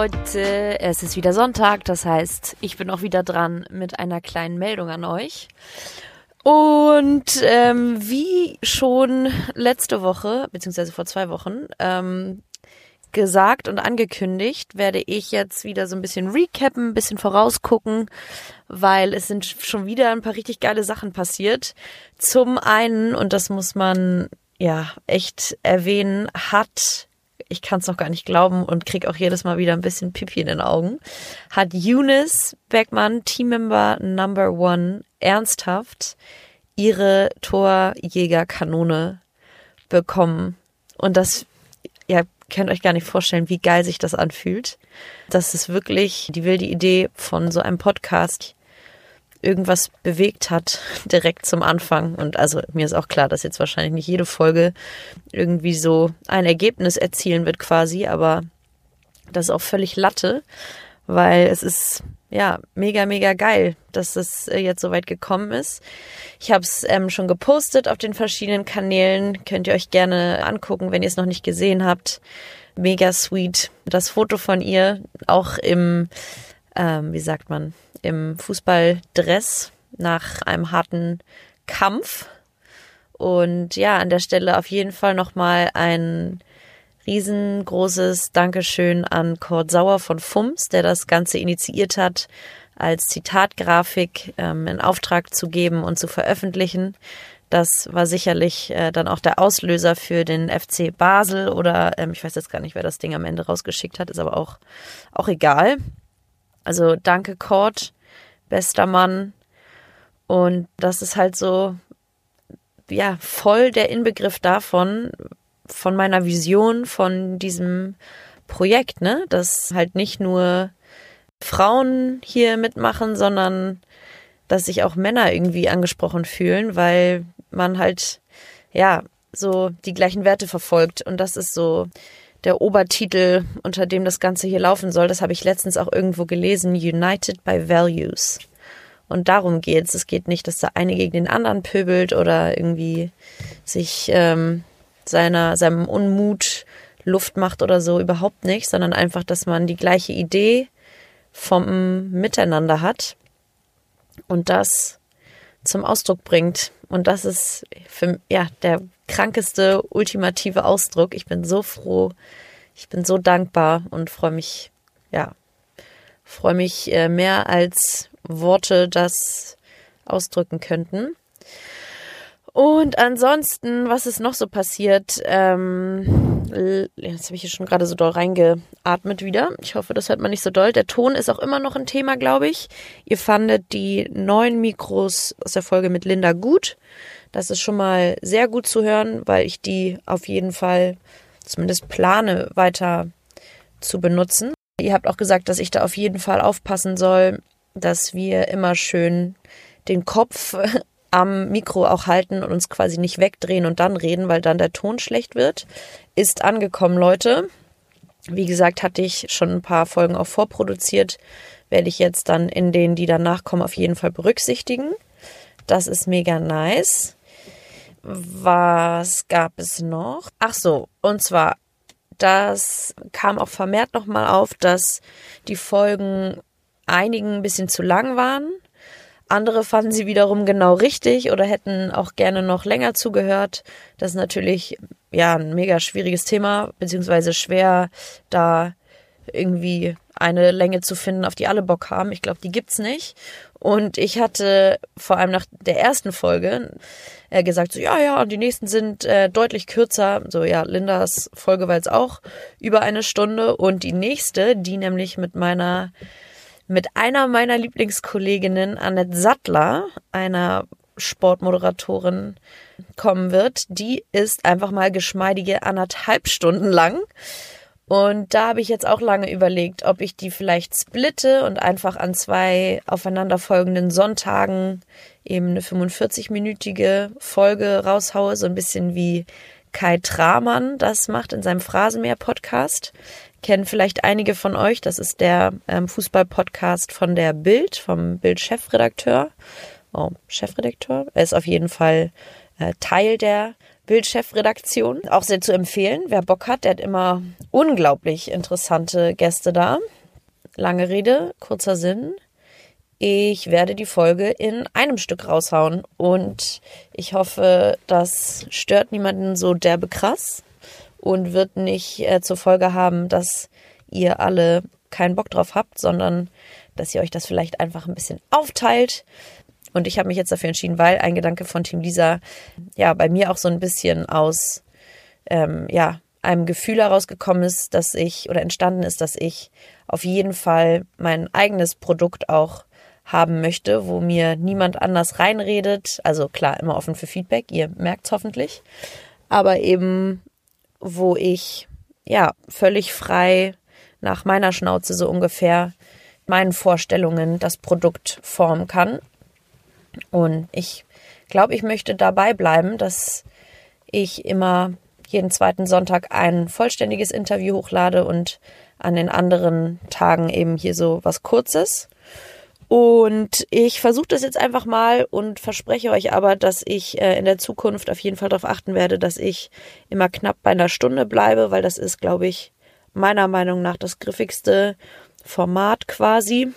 Leute, es ist wieder Sonntag, das heißt, ich bin auch wieder dran mit einer kleinen Meldung an euch. Und ähm, wie schon letzte Woche, beziehungsweise vor zwei Wochen, ähm, gesagt und angekündigt, werde ich jetzt wieder so ein bisschen recappen, ein bisschen vorausgucken, weil es sind schon wieder ein paar richtig geile Sachen passiert. Zum einen, und das muss man ja echt erwähnen, hat ich kann es noch gar nicht glauben und krieg auch jedes Mal wieder ein bisschen Pipi in den Augen, hat Eunice Beckmann, Teammember Number One, ernsthaft ihre Torjägerkanone bekommen. Und das, ihr könnt euch gar nicht vorstellen, wie geil sich das anfühlt. Das ist wirklich die wilde Idee von so einem Podcast irgendwas bewegt hat, direkt zum Anfang. Und also mir ist auch klar, dass jetzt wahrscheinlich nicht jede Folge irgendwie so ein Ergebnis erzielen wird quasi, aber das ist auch völlig Latte, weil es ist ja mega, mega geil, dass es äh, jetzt so weit gekommen ist. Ich habe es ähm, schon gepostet auf den verschiedenen Kanälen. Könnt ihr euch gerne angucken, wenn ihr es noch nicht gesehen habt. Mega sweet. Das Foto von ihr auch im, ähm, wie sagt man, im Fußballdress nach einem harten Kampf. Und ja, an der Stelle auf jeden Fall nochmal ein riesengroßes Dankeschön an Kurt Sauer von FUMS, der das Ganze initiiert hat, als Zitatgrafik ähm, in Auftrag zu geben und zu veröffentlichen. Das war sicherlich äh, dann auch der Auslöser für den FC Basel oder ähm, ich weiß jetzt gar nicht, wer das Ding am Ende rausgeschickt hat, ist aber auch, auch egal. Also danke Cord, bester Mann. Und das ist halt so, ja, voll der Inbegriff davon, von meiner Vision von diesem Projekt, ne? Dass halt nicht nur Frauen hier mitmachen, sondern dass sich auch Männer irgendwie angesprochen fühlen, weil man halt, ja, so die gleichen Werte verfolgt. Und das ist so der Obertitel, unter dem das Ganze hier laufen soll. Das habe ich letztens auch irgendwo gelesen. United by Values. Und darum geht's. Es geht nicht, dass der eine gegen den anderen pöbelt oder irgendwie sich ähm, seiner, seinem Unmut Luft macht oder so. Überhaupt nicht, sondern einfach, dass man die gleiche Idee vom Miteinander hat und das zum Ausdruck bringt. Und das ist für, ja, der krankeste, ultimative Ausdruck. Ich bin so froh, ich bin so dankbar und freue mich, ja, freue mich äh, mehr als Worte das ausdrücken könnten. Und ansonsten, was ist noch so passiert? Ähm, jetzt habe ich hier schon gerade so doll reingeatmet wieder. Ich hoffe, das hört man nicht so doll. Der Ton ist auch immer noch ein Thema, glaube ich. Ihr fandet die neuen Mikros aus der Folge mit Linda gut. Das ist schon mal sehr gut zu hören, weil ich die auf jeden Fall zumindest plane weiter zu benutzen. Ihr habt auch gesagt, dass ich da auf jeden Fall aufpassen soll, dass wir immer schön den Kopf am Mikro auch halten und uns quasi nicht wegdrehen und dann reden, weil dann der Ton schlecht wird. Ist angekommen, Leute. Wie gesagt, hatte ich schon ein paar Folgen auch vorproduziert. Werde ich jetzt dann in denen, die danach kommen, auf jeden Fall berücksichtigen. Das ist mega nice. Was gab es noch? Ach so, und zwar, das kam auch vermehrt nochmal auf, dass die Folgen einigen ein bisschen zu lang waren. Andere fanden sie wiederum genau richtig oder hätten auch gerne noch länger zugehört. Das ist natürlich ja ein mega schwieriges Thema, beziehungsweise schwer, da irgendwie eine Länge zu finden, auf die alle Bock haben. Ich glaube, die gibt's nicht. Und ich hatte vor allem nach der ersten Folge äh, gesagt, so ja, ja, und die nächsten sind äh, deutlich kürzer. So ja, Lindas Folge war jetzt auch über eine Stunde und die nächste, die nämlich mit meiner mit einer meiner Lieblingskolleginnen, Annette Sattler, einer Sportmoderatorin, kommen wird. Die ist einfach mal geschmeidige anderthalb Stunden lang. Und da habe ich jetzt auch lange überlegt, ob ich die vielleicht splitte und einfach an zwei aufeinanderfolgenden Sonntagen eben eine 45-minütige Folge raushaue, so ein bisschen wie Kai Tramann das macht in seinem Phrasenmäher-Podcast. Kennen vielleicht einige von euch, das ist der ähm, Fußball-Podcast von der Bild, vom Bild-Chefredakteur. Oh, Chefredakteur? Er ist auf jeden Fall äh, Teil der Bildchefredaktion. Auch sehr zu empfehlen. Wer Bock hat, der hat immer unglaublich interessante Gäste da. Lange Rede, kurzer Sinn. Ich werde die Folge in einem Stück raushauen und ich hoffe, das stört niemanden so derbe krass und wird nicht äh, zur Folge haben, dass ihr alle keinen Bock drauf habt, sondern dass ihr euch das vielleicht einfach ein bisschen aufteilt. Und ich habe mich jetzt dafür entschieden, weil ein Gedanke von Team Lisa ja bei mir auch so ein bisschen aus ähm, ja einem Gefühl herausgekommen ist, dass ich oder entstanden ist, dass ich auf jeden Fall mein eigenes Produkt auch haben möchte, wo mir niemand anders reinredet. Also klar, immer offen für Feedback, ihr merkt es hoffentlich. Aber eben, wo ich ja völlig frei nach meiner Schnauze so ungefähr meinen Vorstellungen das Produkt formen kann. Und ich glaube, ich möchte dabei bleiben, dass ich immer jeden zweiten Sonntag ein vollständiges Interview hochlade und an den anderen Tagen eben hier so was Kurzes. Und ich versuche das jetzt einfach mal und verspreche euch aber, dass ich äh, in der Zukunft auf jeden Fall darauf achten werde, dass ich immer knapp bei einer Stunde bleibe, weil das ist, glaube ich, meiner Meinung nach das griffigste Format quasi.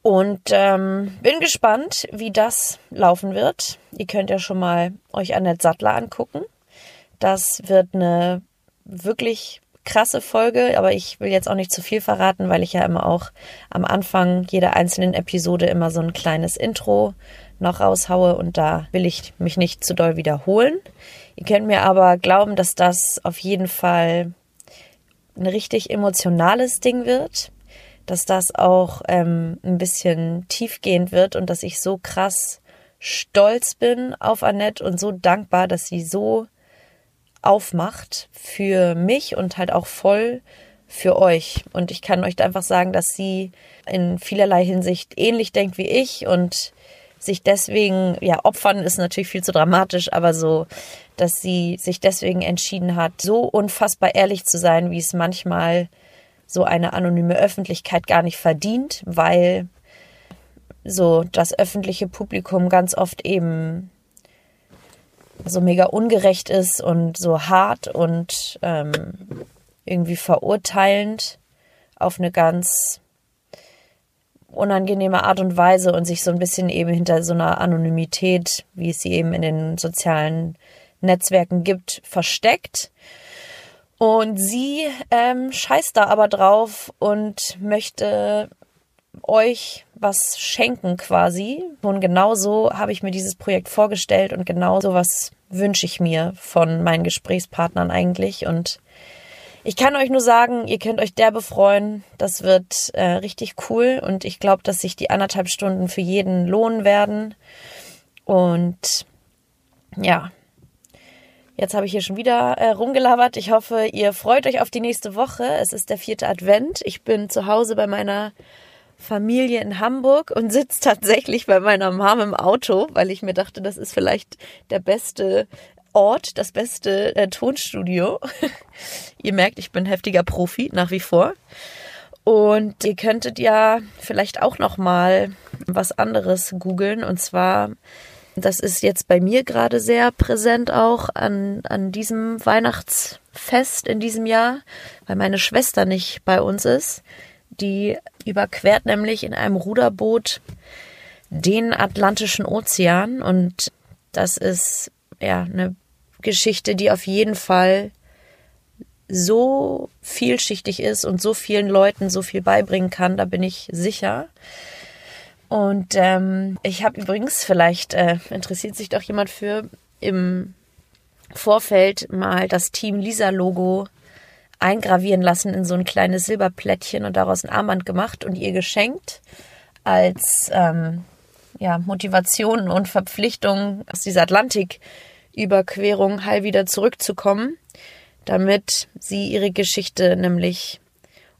Und ähm, bin gespannt, wie das laufen wird. Ihr könnt ja schon mal euch Annette Sattler angucken. Das wird eine wirklich krasse Folge, aber ich will jetzt auch nicht zu viel verraten, weil ich ja immer auch am Anfang jeder einzelnen Episode immer so ein kleines Intro noch raushaue und da will ich mich nicht zu doll wiederholen. Ihr könnt mir aber glauben, dass das auf jeden Fall ein richtig emotionales Ding wird, dass das auch ähm, ein bisschen tiefgehend wird und dass ich so krass stolz bin auf Annette und so dankbar, dass sie so aufmacht für mich und halt auch voll für euch. Und ich kann euch einfach sagen, dass sie in vielerlei Hinsicht ähnlich denkt wie ich und sich deswegen, ja, opfern ist natürlich viel zu dramatisch, aber so, dass sie sich deswegen entschieden hat, so unfassbar ehrlich zu sein, wie es manchmal so eine anonyme Öffentlichkeit gar nicht verdient, weil so das öffentliche Publikum ganz oft eben so mega ungerecht ist und so hart und ähm, irgendwie verurteilend auf eine ganz unangenehme Art und Weise und sich so ein bisschen eben hinter so einer Anonymität, wie es sie eben in den sozialen Netzwerken gibt, versteckt. Und sie ähm, scheißt da aber drauf und möchte euch was schenken quasi. Und genau so habe ich mir dieses Projekt vorgestellt und genau so was wünsche ich mir von meinen Gesprächspartnern eigentlich. Und ich kann euch nur sagen, ihr könnt euch derbe freuen. Das wird äh, richtig cool und ich glaube, dass sich die anderthalb Stunden für jeden lohnen werden. Und ja, Jetzt habe ich hier schon wieder äh, rumgelabert. Ich hoffe, ihr freut euch auf die nächste Woche. Es ist der vierte Advent. Ich bin zu Hause bei meiner Familie in Hamburg und sitze tatsächlich bei meiner Mom im Auto, weil ich mir dachte, das ist vielleicht der beste Ort, das beste äh, Tonstudio. ihr merkt, ich bin heftiger Profi nach wie vor. Und ihr könntet ja vielleicht auch noch mal was anderes googeln und zwar das ist jetzt bei mir gerade sehr präsent auch an, an diesem Weihnachtsfest in diesem Jahr, weil meine Schwester nicht bei uns ist. Die überquert nämlich in einem Ruderboot den Atlantischen Ozean und das ist ja eine Geschichte, die auf jeden Fall so vielschichtig ist und so vielen Leuten so viel beibringen kann, da bin ich sicher. Und ähm, ich habe übrigens, vielleicht äh, interessiert sich doch jemand für, im Vorfeld mal das Team Lisa-Logo eingravieren lassen in so ein kleines Silberplättchen und daraus ein Armband gemacht und ihr geschenkt als ähm, ja, Motivation und Verpflichtung aus dieser Atlantiküberquerung heil wieder zurückzukommen, damit sie ihre Geschichte nämlich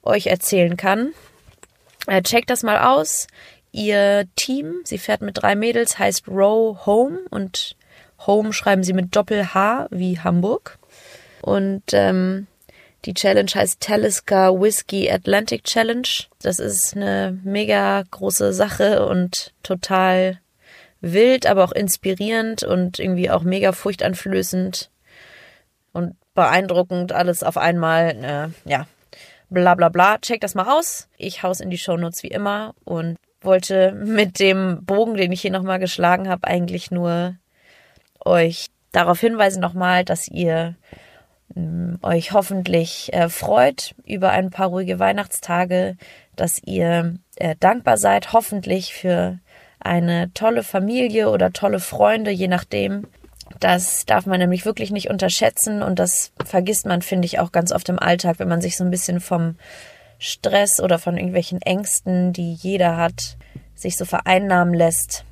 euch erzählen kann. Äh, checkt das mal aus. Ihr Team, sie fährt mit drei Mädels, heißt Row Home und Home schreiben sie mit Doppel-H wie Hamburg. Und ähm, die Challenge heißt Talisker Whiskey Atlantic Challenge. Das ist eine mega große Sache und total wild, aber auch inspirierend und irgendwie auch mega furchteinflößend und beeindruckend alles auf einmal. Äh, ja, bla bla bla. Check das mal aus. Ich hau's in die Shownotes wie immer und wollte mit dem Bogen, den ich hier nochmal geschlagen habe, eigentlich nur euch darauf hinweisen nochmal, dass ihr euch hoffentlich äh, freut über ein paar ruhige Weihnachtstage, dass ihr äh, dankbar seid, hoffentlich für eine tolle Familie oder tolle Freunde, je nachdem. Das darf man nämlich wirklich nicht unterschätzen und das vergisst man, finde ich, auch ganz oft im Alltag, wenn man sich so ein bisschen vom Stress oder von irgendwelchen Ängsten, die jeder hat, sich so vereinnahmen lässt.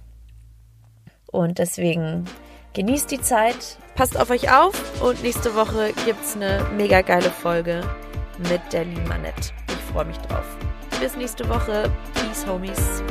Und deswegen genießt die Zeit, passt auf euch auf und nächste Woche gibt es eine mega geile Folge mit der Limanette. Ich freue mich drauf. Bis nächste Woche. Peace, Homies.